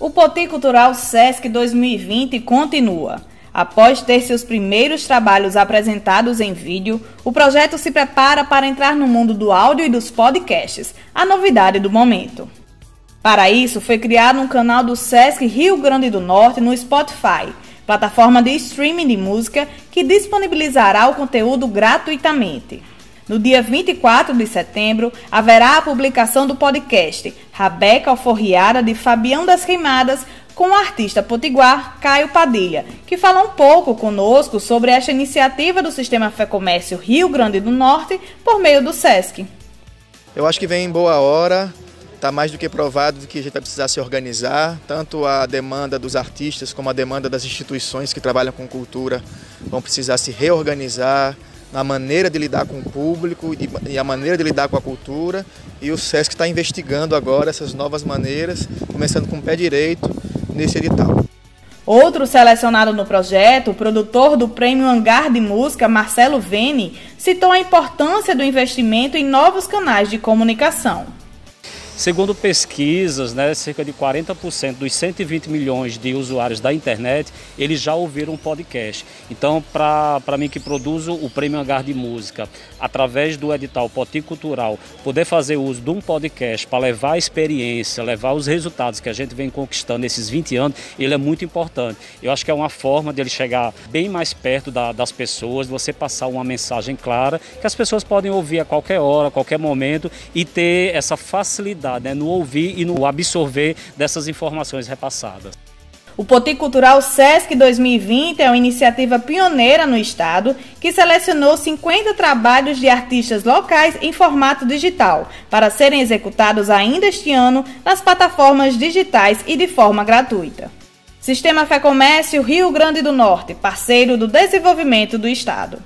O Poti Cultural Sesc 2020 continua. Após ter seus primeiros trabalhos apresentados em vídeo, o projeto se prepara para entrar no mundo do áudio e dos podcasts, a novidade do momento. Para isso, foi criado um canal do Sesc Rio Grande do Norte no Spotify, plataforma de streaming de música que disponibilizará o conteúdo gratuitamente. No dia 24 de setembro, haverá a publicação do podcast Rabeca Alforriada de Fabião das Queimadas com o artista potiguar Caio Padilha, que fala um pouco conosco sobre esta iniciativa do Sistema Fé Comércio Rio Grande do Norte por meio do SESC. Eu acho que vem em boa hora, está mais do que provado que a gente vai precisar se organizar, tanto a demanda dos artistas como a demanda das instituições que trabalham com cultura vão precisar se reorganizar na maneira de lidar com o público e a maneira de lidar com a cultura. E o SESC está investigando agora essas novas maneiras, começando com o pé direito nesse edital. Outro selecionado no projeto, o produtor do Prêmio Hangar de Música, Marcelo Vene, citou a importância do investimento em novos canais de comunicação. Segundo pesquisas, né, cerca de 40% dos 120 milhões de usuários da internet, eles já ouviram um podcast. Então, para mim que produzo o Prêmio Hangar de Música, através do edital Poti Cultural, poder fazer uso de um podcast para levar a experiência, levar os resultados que a gente vem conquistando nesses 20 anos, ele é muito importante. Eu acho que é uma forma de ele chegar bem mais perto da, das pessoas, você passar uma mensagem clara, que as pessoas podem ouvir a qualquer hora, a qualquer momento e ter essa facilidade né, no ouvir e no absorver dessas informações repassadas. O Poti Cultural Sesc 2020 é uma iniciativa pioneira no estado que selecionou 50 trabalhos de artistas locais em formato digital para serem executados ainda este ano nas plataformas digitais e de forma gratuita. Sistema Fé Comércio Rio Grande do Norte, parceiro do desenvolvimento do estado.